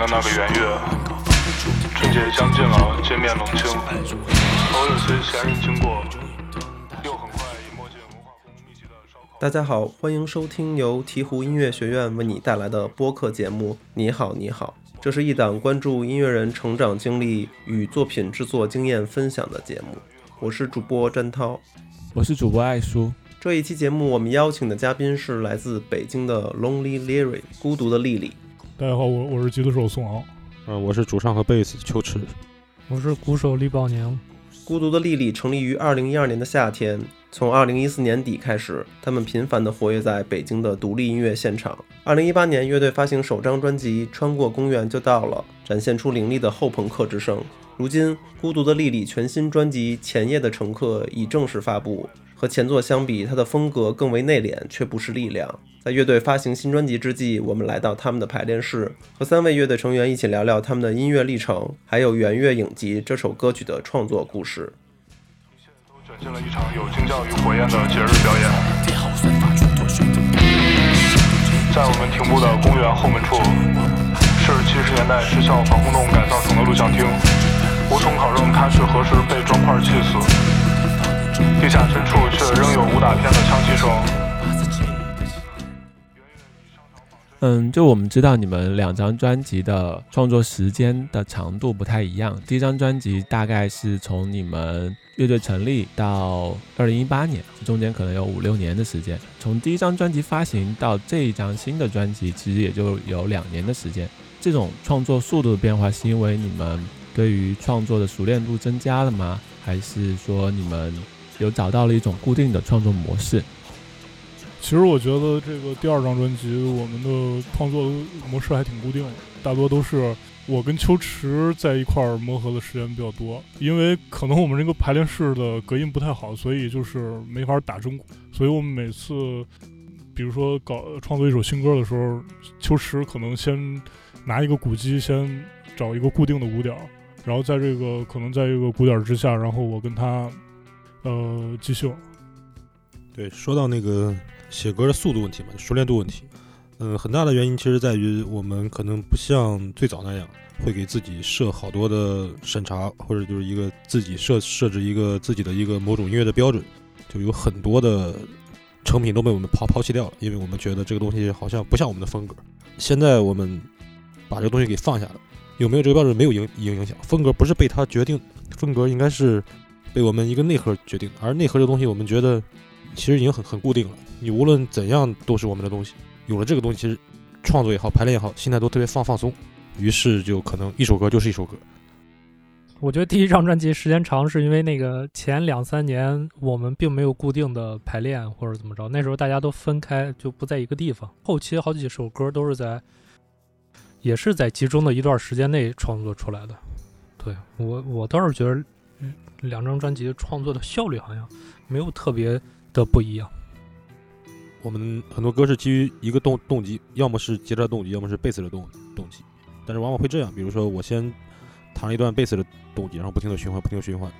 前的那个圆月，春节将近了，街面冷清，偶有些闲人经过，又很快已没进文化宫密集的烧烤。大家好，欢迎收听由鹈鹕音乐学院为你带来的播客节目《你好，你好》。这是一档关注音乐人成长经历与作品制作经验分享的节目。我是主播詹涛。我是主播艾叔。这一期节目，我们邀请的嘉宾是来自北京的 Lonely Lily，孤独的丽丽。大家好，我我是吉他手宋昂。嗯，我是主唱和贝斯秋池。我是鼓手李宝宁。孤独的丽丽成立于二零一二年的夏天，从二零一四年底开始，他们频繁地活跃在北京的独立音乐现场。二零一八年，乐队发行首张专辑《穿过公园就到了》，展现出凌厉的后朋克之声。如今，孤独的丽丽全新专辑《前夜的乘客》已正式发布。和前作相比，它的风格更为内敛，却不失力量。在乐队发行新专辑之际，我们来到他们的排练室，和三位乐队成员一起聊聊他们的音乐历程，还有《圆月影集》这首歌曲的创作故事。都卷进了一场有惊叫与火焰的节日表演。在我们停步的公园后门处，是七十年代学校防空洞改造成的录像厅，无从考证它是何时被砖块砌死。地下深处却仍有武打片的枪击声。嗯，就我们知道你们两张专辑的创作时间的长度不太一样。第一张专辑大概是从你们乐队成立到二零一八年，中间可能有五六年的时间。从第一张专辑发行到这一张新的专辑，其实也就有两年的时间。这种创作速度的变化，是因为你们对于创作的熟练度增加了吗？还是说你们？有找到了一种固定的创作模式。其实我觉得这个第二张专辑，我们的创作模式还挺固定的，大多都是我跟秋池在一块儿磨合的时间比较多。因为可能我们这个排练室的隔音不太好，所以就是没法打中鼓。所以我们每次，比如说搞创作一首新歌的时候，秋池可能先拿一个鼓机，先找一个固定的鼓点，然后在这个可能在一个鼓点之下，然后我跟他。呃，继续。对，说到那个写歌的速度问题嘛，熟练度问题，嗯，很大的原因其实在于我们可能不像最早那样，会给自己设好多的审查，或者就是一个自己设设置一个自己的一个某种音乐的标准，就有很多的成品都被我们抛抛弃掉了，因为我们觉得这个东西好像不像我们的风格。现在我们把这个东西给放下了，有没有这个标准没有影影影响，风格不是被它决定，风格应该是。被我们一个内核决定，而内核这个东西，我们觉得其实已经很很固定了。你无论怎样都是我们的东西。有了这个东西，其实创作也好，排练也好，心态都特别放放松。于是就可能一首歌就是一首歌。我觉得第一张专辑时间长，是因为那个前两三年我们并没有固定的排练或者怎么着，那时候大家都分开，就不在一个地方。后期好几首歌都是在，也是在集中的一段时间内创作出来的。对我，我倒是觉得。两张专辑创作的效率好像没有特别的不一样。我们很多歌是基于一个动动机，要么是吉他动机，要么是贝斯的动动机。但是往往会这样，比如说我先弹一段贝斯的动机，然后不停的循环，不停的循环，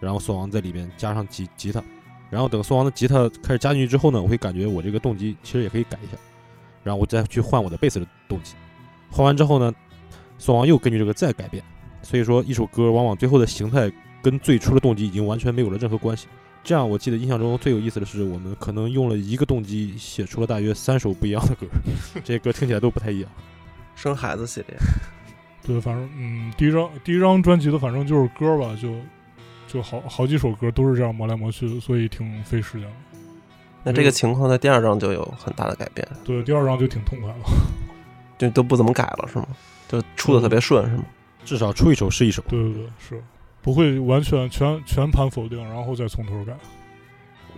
然后宋王在里边加上吉吉他，然后等宋王的吉他开始加进去之后呢，我会感觉我这个动机其实也可以改一下，然后我再去换我的贝斯的动机，换完之后呢，宋王又根据这个再改变。所以说一首歌往往最后的形态。跟最初的动机已经完全没有了任何关系。这样，我记得印象中最有意思的是，我们可能用了一个动机写出了大约三首不一样的歌，这些歌听起来都不太一样。生孩子系列，对，反正嗯，第一张第一张专辑的反正就是歌吧，就就好好几首歌都是这样磨来磨去的，所以挺费时间的。那这个情况在第二张就有很大的改变。对，第二张就挺痛快了，就都不怎么改了，是吗？就出的特别顺，是吗？至少出一首是一首。对对对，是。不会完全全全盘否定，然后再从头改。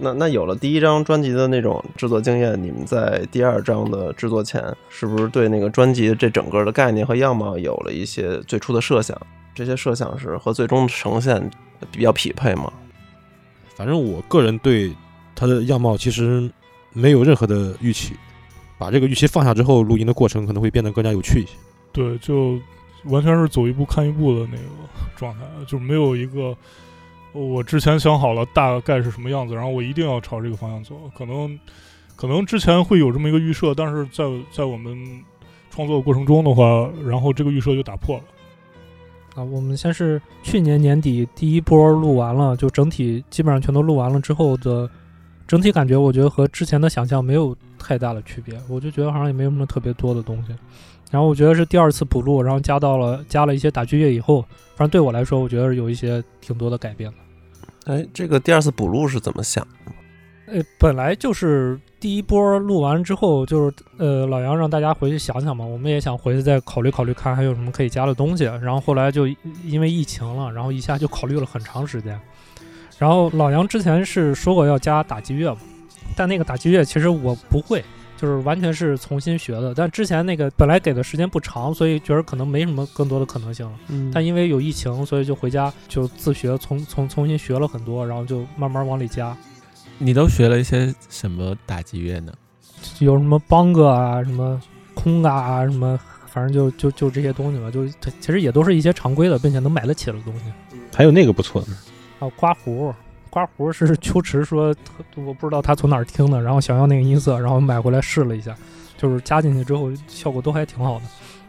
那那有了第一张专辑的那种制作经验，你们在第二张的制作前，是不是对那个专辑这整个的概念和样貌有了一些最初的设想？这些设想是和最终呈现比较匹配吗？反正我个人对它的样貌其实没有任何的预期，把这个预期放下之后，录音的过程可能会变得更加有趣一些。对，就。完全是走一步看一步的那个状态，就没有一个我之前想好了大概是什么样子，然后我一定要朝这个方向走。可能可能之前会有这么一个预设，但是在在我们创作的过程中的话，然后这个预设就打破了。啊，我们先是去年年底第一波录完了，就整体基本上全都录完了之后的整体感觉，我觉得和之前的想象没有太大的区别。我就觉得好像也没有什么特别多的东西。然后我觉得是第二次补录，然后加到了加了一些打击乐以后，反正对我来说，我觉得有一些挺多的改变的。哎，这个第二次补录是怎么想的？呃，本来就是第一波录完之后，就是呃，老杨让大家回去想想嘛，我们也想回去再考虑考虑，看还有什么可以加的东西。然后后来就因为疫情了，然后一下就考虑了很长时间。然后老杨之前是说过要加打击乐嘛，但那个打击乐其实我不会，就是完全是重新学的。但之前那个本来给的时间不长，所以觉得可能没什么更多的可能性了。嗯但因为有疫情，所以就回家就自学，从从重新学了很多，然后就慢慢往里加。你都学了一些什么打击乐呢？有什么邦哥啊，什么空啊，什么，反正就就就这些东西吧，就它其实也都是一些常规的，并且能买得起的东西。还有那个不错的，还有刮胡，刮胡是 秋池说，我不知道他从哪儿听的，然后想要那个音色，然后买回来试了一下，就是加进去之后效果都还挺好的。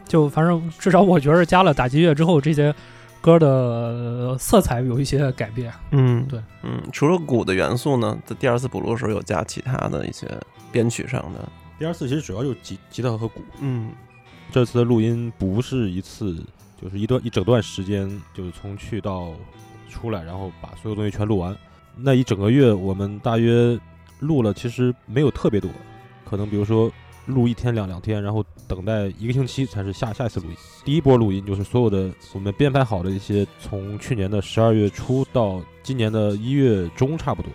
就反正至少我觉得加了打击乐之后，这些歌的呃色彩有一些改变。嗯，对，嗯，除了鼓的元素呢，在第二次补录的时候有加其他的一些编曲上的，第二次其实主要就是吉吉他和鼓。嗯这次的录音不是一次，就是一段一整段时间，就是从去到出来，然后把所有东西全录完。那一整个月，我们大约录了，其实没有特别多，可能比如说录一天两两天，然后等待一个星期才是下下一次录音。第一波录音就是所有的我们编排好的一些，从去年的十二月初到今年的一月中差不多。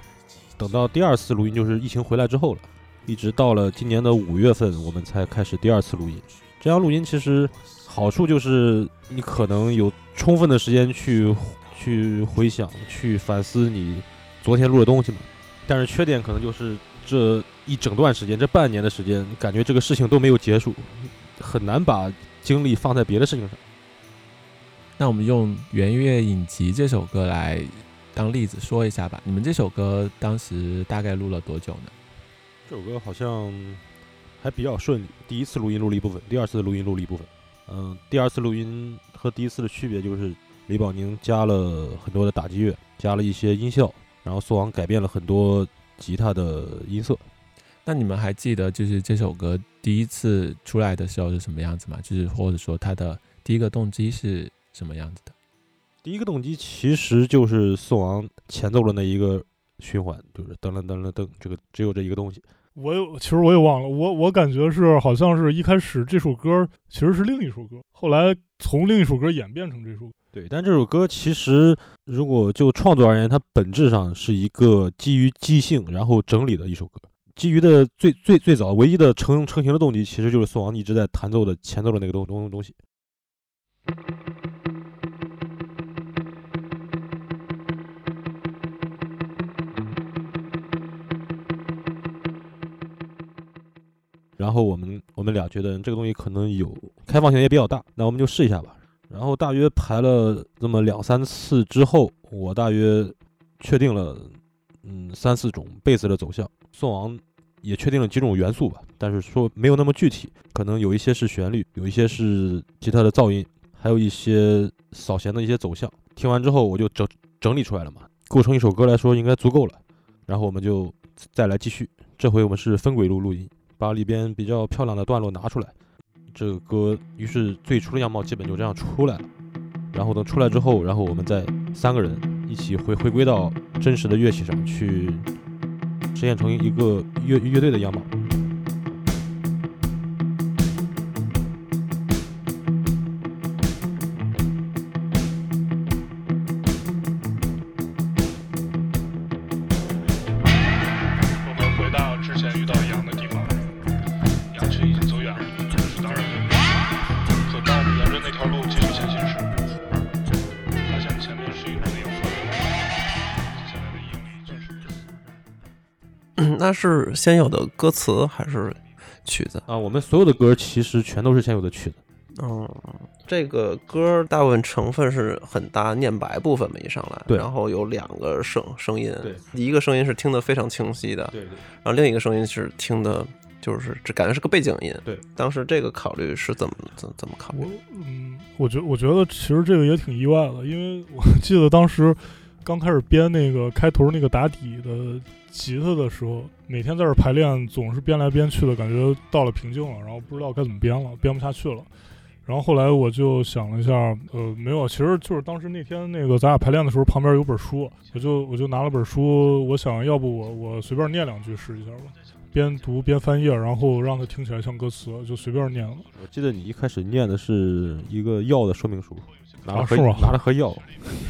等到第二次录音就是疫情回来之后了，一直到了今年的五月份，我们才开始第二次录音。这样录音其实好处就是你可能有充分的时间去去回想、去反思你昨天录的东西嘛。但是缺点可能就是这一整段时间，这半年的时间，感觉这个事情都没有结束，很难把精力放在别的事情上。那我们用《圆月影集》这首歌来当例子说一下吧。你们这首歌当时大概录了多久呢？这首歌好像还比较顺利，第一次录音录了一部分，第二次录音录了一部分。嗯，第二次录音和第一次的区别就是李宝宁加了很多的打击乐，加了一些音效，然后宋王改变了很多吉他的音色。那你们还记得就是这首歌第一次出来的时候是什么样子吗？就是或者说它的第一个动机是什么样子的？第一个动机其实就是宋王前奏的那一个循环，就是噔噔噔噔噔，这个只有这一个东西。我有，其实我也忘了，我我感觉是好像是一开始这首歌其实是另一首歌，后来从另一首歌演变成这首歌。对，但这首歌其实如果就创作而言，它本质上是一个基于即兴然后整理的一首歌。基于的最最最早唯一的成成型的动机，其实就是宋王一直在弹奏的前奏的那个东东东西。然后我们我们俩觉得这个东西可能有开放性也比较大，那我们就试一下吧。然后大约排了这么两三次之后，我大约确定了嗯三四种贝斯的走向，宋王也确定了几种元素吧，但是说没有那么具体，可能有一些是旋律，有一些是吉他的噪音，还有一些扫弦的一些走向。听完之后我就整整理出来了嘛，构成一首歌来说应该足够了。然后我们就再来继续，这回我们是分轨录录音。把里边比较漂亮的段落拿出来，这个歌于是最初的样貌基本就这样出来了。然后等出来之后，然后我们再三个人一起回回归到真实的乐器上去，实现成一个乐乐队的样貌。就是。先有的歌词还是曲子？啊，我们所有的歌其实全都是先有的曲子。嗯，这个歌大部分成分是很大念白部分嘛，一上来，对然后有两个声声音，对，一个声音是听得非常清晰的，对对。然后另一个声音是听的就是这感觉是个背景音。对，当时这个考虑是怎么怎怎么考虑我？嗯，我觉我觉得其实这个也挺意外的，因为我记得当时刚开始编那个开头那个打底的吉他的时候，每天在这排练，总是编来编去的，感觉到了瓶颈了，然后不知道该怎么编了，编不下去了。然后后来我就想了一下，呃，没有，其实就是当时那天那个咱俩排练的时候，旁边有本书，我就我就拿了本书，我想要不我我随便念两句试一下吧，边读边翻页，然后让它听起来像歌词，就随便念了。我记得你一开始念的是一个药的说明书，拿了盒、啊是吗拿了盒药。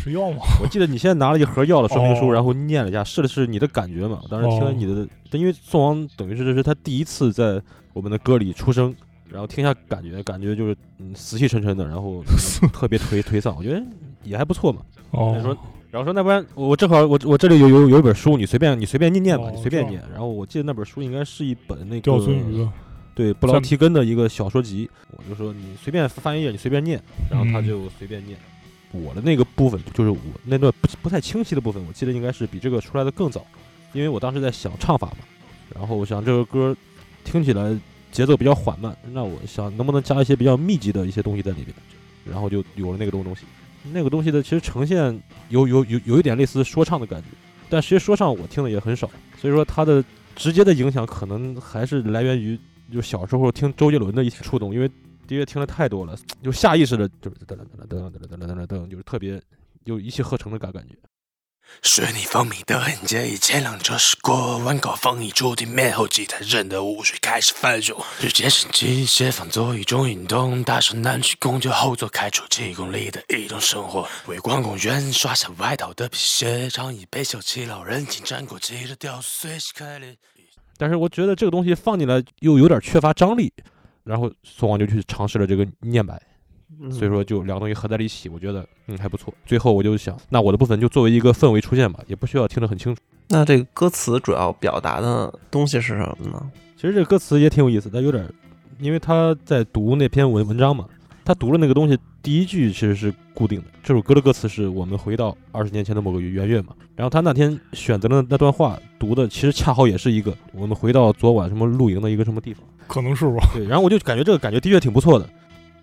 是药吗？我记得你现在拿了一盒药的说明书，哦然后念了一下，试了试你的感觉嘛。当时听了你的，但因为宋王等于是这是他第一次在我们的歌里出声，然后听一下感觉，感觉就是嗯死气沉沉的，然后 特别颓颓丧，我觉得也还不错嘛。哦他说，然后说那不然我正好我我这里有有有一本书，你随便你随便念念吧，哦你随便念。然后我记得那本书应该是一本那个钓鳟鱼的，对布劳提根的一个小说集，我就说你随便翻一页，你随便念，然后他嗯就随便念。我的那个部分就是我那段不不太清晰的部分，我记得应该是比这个出来的更早，因为我当时在想唱法嘛，然后我想这个歌听起来节奏比较缓慢，那我想能不能加一些比较密集的一些东西在里边，然后就有了那个东东西。那个东西的其实呈现有有有有一点类似说唱的感觉，但其实说唱我听的也很少，所以说它的直接的影响可能还是来源于就小时候听周杰伦的一些触动，因为的确听的太多了，就下意识的就是噔噔噔噔噔噔噔噔噔噔，就是特别有一气呵成的感感觉。是你锋利的痕迹，前两者是过万高峰一触地面后，吉他人的污水开始翻涌。日间升机械放作一种运动，大声南去公交后座开出几公里的一种生活。微光公园刷下外套的皮鞋，长椅被小气老人进占过记的雕塑随时开裂。但是我觉得这个东西放进来又有点缺乏张力，然后宋王就去尝试了这个念白，嗯所以说就两个东西合在了一起，我觉得嗯还不错。最后我就想，那我的部分就作为一个氛围出现吧，也不需要听得很清楚。那这个歌词主要表达的东西是什么呢？其实这个歌词也挺有意思，但有点儿，因为他在读那篇文文章嘛，他读了那个东西，第一句其实是固定的。这首歌的歌词是我们回到二十年前的某个圆月嘛，然后他那天选择了那段话读的，其实恰好也是一个我们回到昨晚什么露营的一个什么地方。可能是吧。对，然后我就感觉这个感觉的确挺不错的，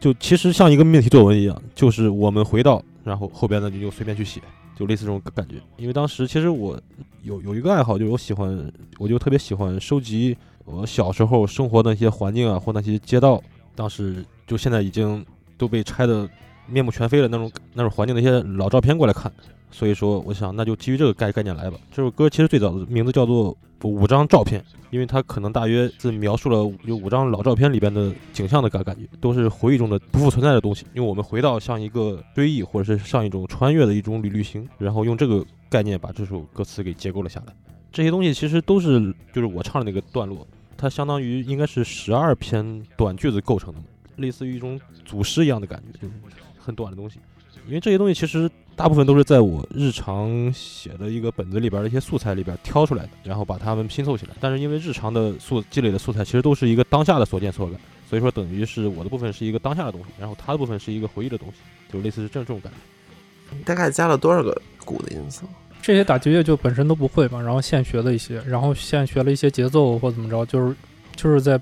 就其实像一个命题作文一样，就是我们回到，然后后边呢你就随便去写，就类似这种感觉。因为当时其实我有有一个爱好，就是我喜欢，我就特别喜欢收集我小时候生活的那些环境啊，或那些街道，当时就现在已经都被拆的面目全非了那种那种环境的一些老照片过来看。所以说，我想那就基于这个概概念来吧。这首歌其实最早的名字叫做《五张照片》，因为它可能大约是描述了有五张老照片里边的景象的感感觉，都是回忆中的不复存在的东西。因为我们回到像一个追忆，或者是像一种穿越的一种旅旅行，然后用这个概念把这首歌词给结构了下来。这些东西其实都是就是我唱的那个段落，它相当于应该是十二篇短句子构成的，类似于一种组诗一样的感觉，就是很短的东西。因为这些东西其实大部分都是在我日常写的一个本子里边的一些素材里边挑出来的，然后把它们拼凑起来。但是因为日常的素积累的素材其实都是一个当下的所见所感，所以说等于是我的部分是一个当下的东西，然后他的部分是一个回忆的东西，就类似是这这种感觉。你大概加了多少个鼓的音色？这些打击乐就本身都不会嘛，然后现学了一些，然后现学了一些节奏或怎么着，就是就是在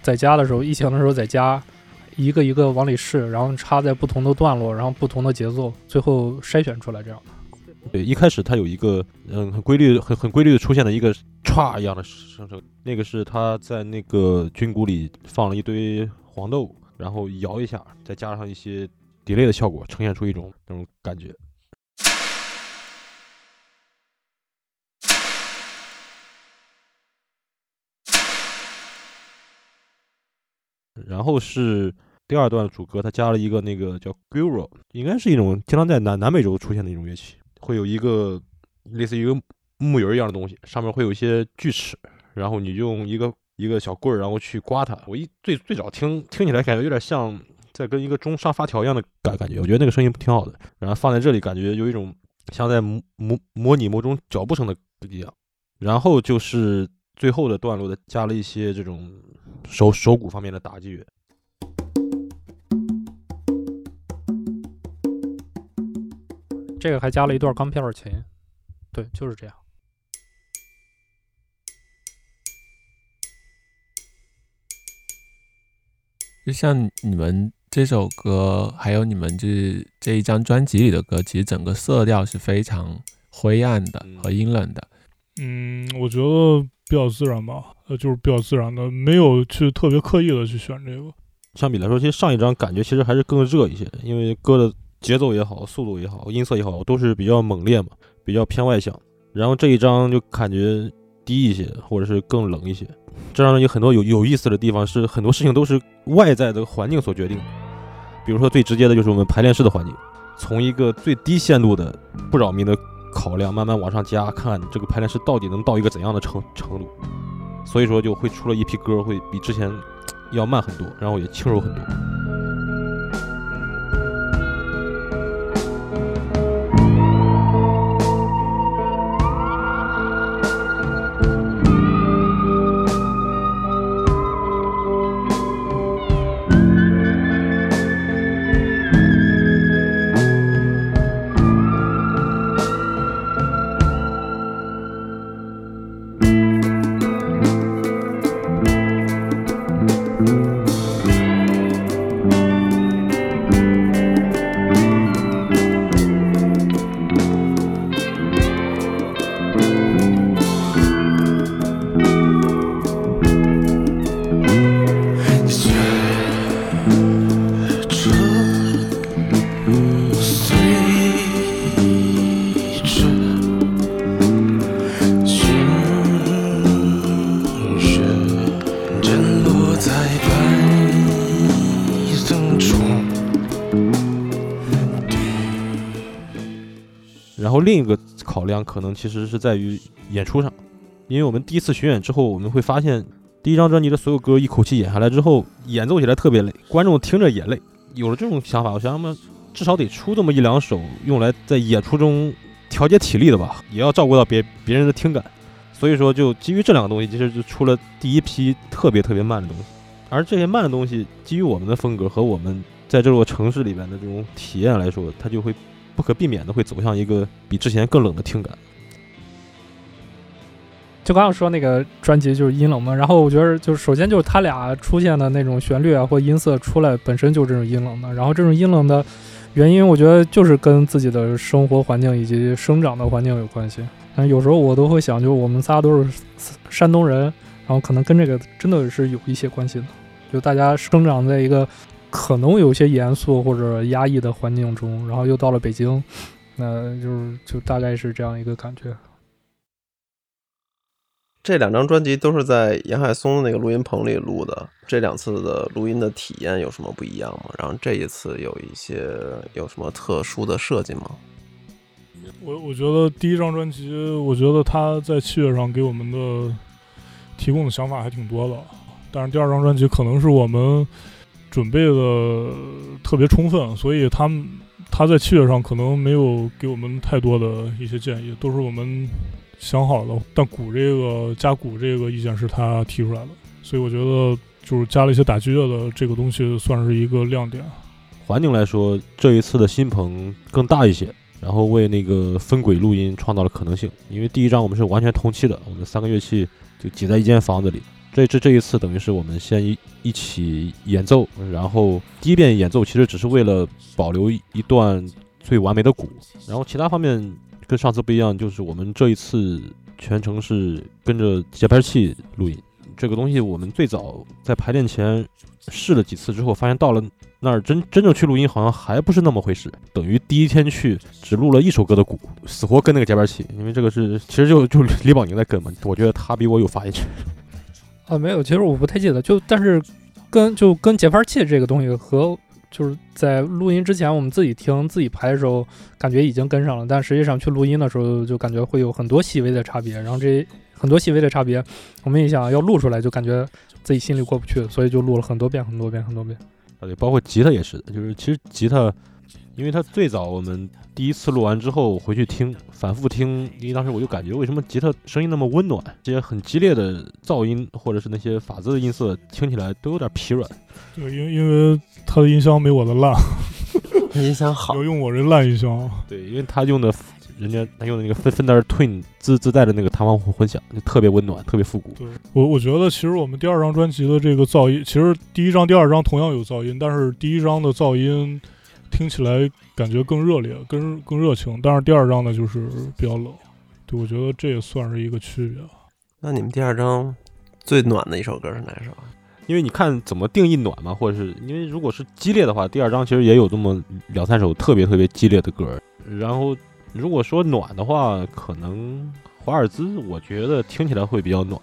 在家的时候，疫情的时候在家一个一个往里试，然后插在不同的段落，然后不同的节奏，最后筛选出来这样的。对，一开始它有一个嗯很规律、很很规律的出现的一个歘一样的声声，那个是他在那个军鼓里放了一堆黄豆，然后摇一下，再加上一些 delay 的效果，呈现出一种那种感觉。然后是第二段主歌，它加了一个那个叫 Giro，应该是一种经常在南南美洲出现的一种乐器，会有一个类似于一个木鱼一样的东西，上面会有一些锯齿，然后你用一个一个小棍儿，然后去刮它。我一最最早听听起来感觉有点像在跟一个钟上发条一样的感感觉，我觉得那个声音挺好的。然后放在这里，感觉有一种像在模模模拟某种脚步声的一样。然后就是最后的段落的加了一些这种手手鼓方面的打击乐。这个还加了一段钢片儿琴，对，就是这样。就像你们这首歌，还有你们这这一张专辑里的歌，其实整个色调是非常灰暗的和阴冷的。嗯，我觉得比较自然吧，呃，就是比较自然的，没有去特别刻意的去选这个。相比来说，其实上一张感觉其实还是更热一些，因为歌的节奏也好，速度也好，音色也好，都是比较猛烈嘛，比较偏外向。然后这一张就感觉低一些，或者是更冷一些。这张有很多有有意思的地方，是很多事情都是外在的环境所决定的。比如说最直接的就是我们排练室的环境，从一个最低限度的不扰民的考量，慢慢往上加，看看这个排练室到底能到一个怎样的程程度。所以说就会出了一批歌，会比之前要慢很多，然后也轻柔很多。然后另一个考量可能其实是在于演出上，因为我们第一次巡演之后，我们会发现第一张专辑的所有歌一口气演下来之后，演奏起来特别累，观众听着也累。有了这种想法，我想他们至少得出这么一两首用来在演出中调节体力的吧，也要照顾到别别人的听感。所以说，就基于这两个东西，其实就出了第一批特别特别慢的东西。而这些慢的东西，基于我们的风格和我们在这座城市里边的这种体验来说，它就会不可避免的会走向一个比之前更冷的听感。就刚刚说那个专辑就是阴冷嘛，然后我觉得就是首先就是他俩出现的那种旋律啊或音色出来本身就是这种阴冷的，然后这种阴冷的原因，我觉得就是跟自己的生活环境以及生长的环境有关系。但有时候我都会想，就是我们仨都是山东人，然后可能跟这个真的是有一些关系的。就大家生长在一个可能有些严肃或者压抑的环境中，然后又到了北京，那就是就大概是这样一个感觉。这两张专辑都是在严海松的那个录音棚里录的，这两次的录音的体验有什么不一样吗？然后这一次有一些有什么特殊的设计吗？我我觉得第一张专辑，我觉得他在器乐上给我们的提供的想法还挺多的，但是第二张专辑可能是我们准备的特别充分，所以他们他在器乐上可能没有给我们太多的一些建议，都是我们想好的。但鼓这个加鼓这个意见是他提出来的，所以我觉得就是加了一些打击乐的这个东西，算是一个亮点。环境来说，这一次的新棚更大一些。然后为那个分轨录音创造了可能性，因为第一张我们是完全同期的，我们三个乐器就挤在一间房子里。这这这一次等于是我们先一一起演奏，然后第一遍演奏其实只是为了保留一段最完美的鼓，然后其他方面跟上次不一样，就是我们这一次全程是跟着节拍器录音。这个东西我们最早在排练前试了几次之后，发现到了那儿真真正去录音好像还不是那么回事。等于第一天去只录了一首歌的鼓，死活跟那个节拍器，因为这个是其实就就李宝宁在跟嘛，我觉得他比我有发言权。啊，没有，其实我不太记得，就但是跟就跟节拍器这个东西和就是在录音之前我们自己听自己排的时候，感觉已经跟上了，但实际上去录音的时候就感觉会有很多细微的差别，然后这。很多细微的差别，我们一想要录出来，就感觉自己心里过不去，所以就录了很多遍、很多遍、很多遍。啊，对，包括吉他也是，就是其实吉他，因为它最早我们第一次录完之后回去听，反复听，因为当时我就感觉为什么吉他声音那么温暖，这些很激烈的噪音或者是那些法子的音色听起来都有点疲软。对，因因为他的音箱没我的烂，音箱好，要用我这烂音箱。对，因为他用的人家他用的那个芬芬德尔 Twin 自自带的那个弹簧混响，就特别温暖，特别复古。对我，我觉得其实我们第二张专辑的这个噪音，其实第一张、第二张同样有噪音，但是第一张的噪音听起来感觉更热烈、更更热情，但是第二张呢就是比较冷。对，我觉得这也算是一个区别。那你们第二张最暖的一首歌是哪首？因为你看怎么定义暖嘛，或者是因为如果是激烈的话，第二张其实也有这么两三首特别特别激烈的歌。然后如果说暖的话，可能华尔兹我觉得听起来会比较暖，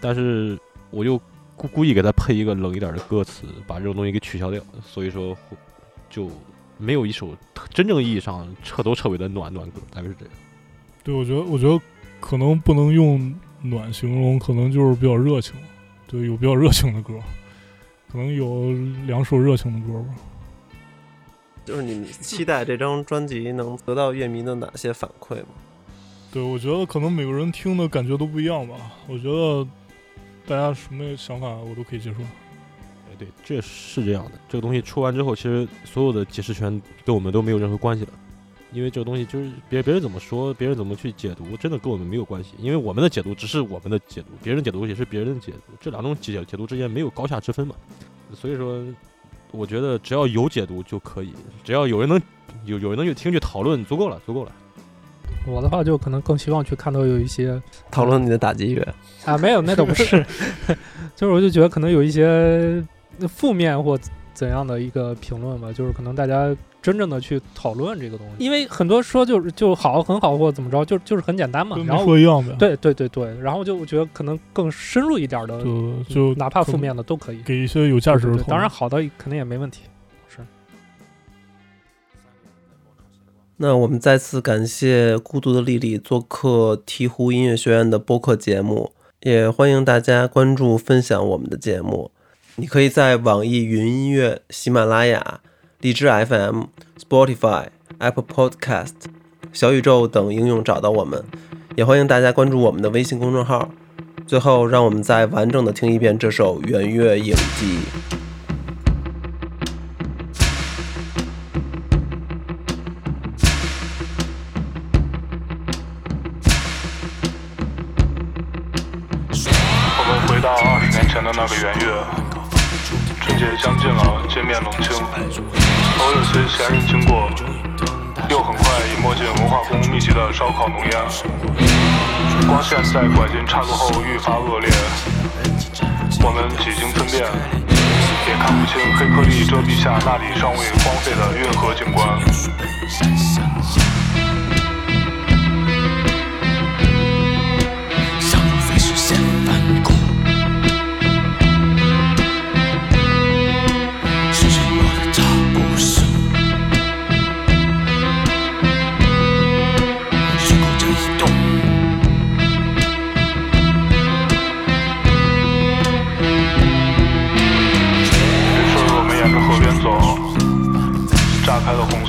但是我又故故意给他配一个冷一点的歌词，把这种东西给取消掉，所以说就没有一首真正意义上彻头彻尾的暖暖歌，大概是这样。对，我觉得我觉得可能不能用暖形容，可能就是比较热情。对，有比较热情的歌，可能有两首热情的歌吧。就是你期待这张专辑能得到乐迷的哪些反馈吗？对，我觉得可能每个人听的感觉都不一样吧。我觉得大家什么想法我都可以接受。哎，对，这是这样的。这个东西出完之后，其实所有的解释权跟我们都没有任何关系了。因为这个东西就是别别人怎么说，别人怎么去解读，真的跟我们没有关系。因为我们的解读只是我们的解读，别人解读也是别人的解读，这两种解解读之间没有高下之分嘛。所以说，我觉得只要有解读就可以，只要有人能有有人能去听去讨论，足够了，足够了。我的话就可能更希望去看到有一些讨论你的打击乐啊，没有，那倒不是 就是我就觉得可能有一些负面或怎样的一个评论吧，就是可能大家。真正的去讨论这个东西，因为很多说就是就好很好或怎么着，就就是很简单嘛。然后说一样呗。对对对对，然后就我觉得可能更深入一点的，就就哪怕负面的都可以给一些有价值的。当然好的肯定也没问题。是。那我们再次感谢孤独的丽丽做客鹈鹕音乐学院的播客节目，也欢迎大家关注分享我们的节目。你可以在网易云音乐、喜马拉雅。荔枝 FM、Spotify、Apple Podcast、小宇宙等应用找到我们，也欢迎大家关注我们的微信公众号。最后，让我们再完整的听一遍这首《圆月影记》。我们回到二十年前的那个圆月，春节将近了，街面冷清。偶有些闲人经过，又很快已没进文化宫密集的烧烤浓烟。光线在拐进岔路后愈发恶劣，我们几经分辨，也看不清黑颗粒遮蔽下那里尚未荒废的运河景观。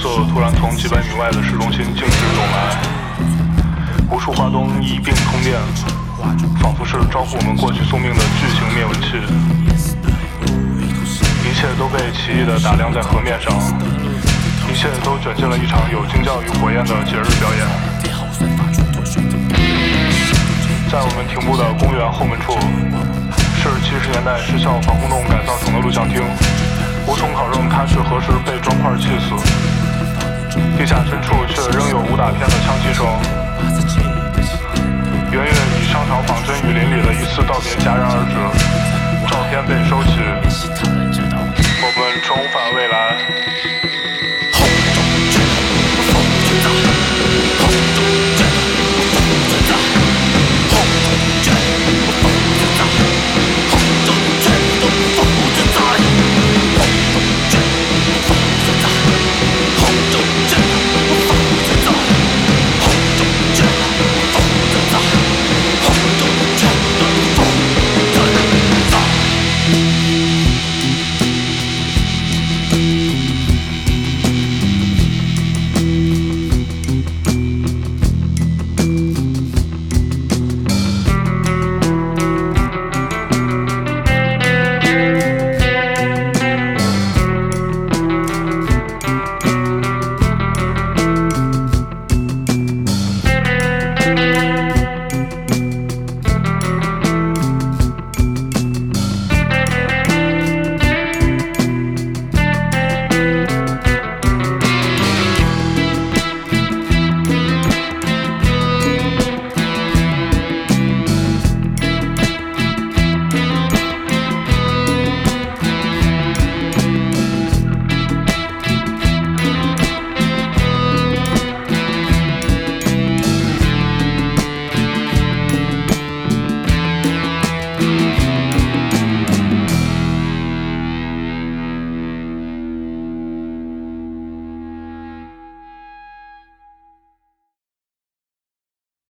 突然从几百米外的市中心径直走来，无数花灯一并通电，仿佛是招呼我们过去送命的巨型灭蚊器。一切都被奇异的打量在河面上，一切都卷进了一场有惊叫与火焰的节日表演。在我们停步的公园后门处，是七十年代失效防空洞改造成的录像厅，无从考证它是何时被砖块砌死。地下深处却仍有武打片的枪击声。圆圆以商场仿真雨林里的一次道别戛然而止，照片被收起，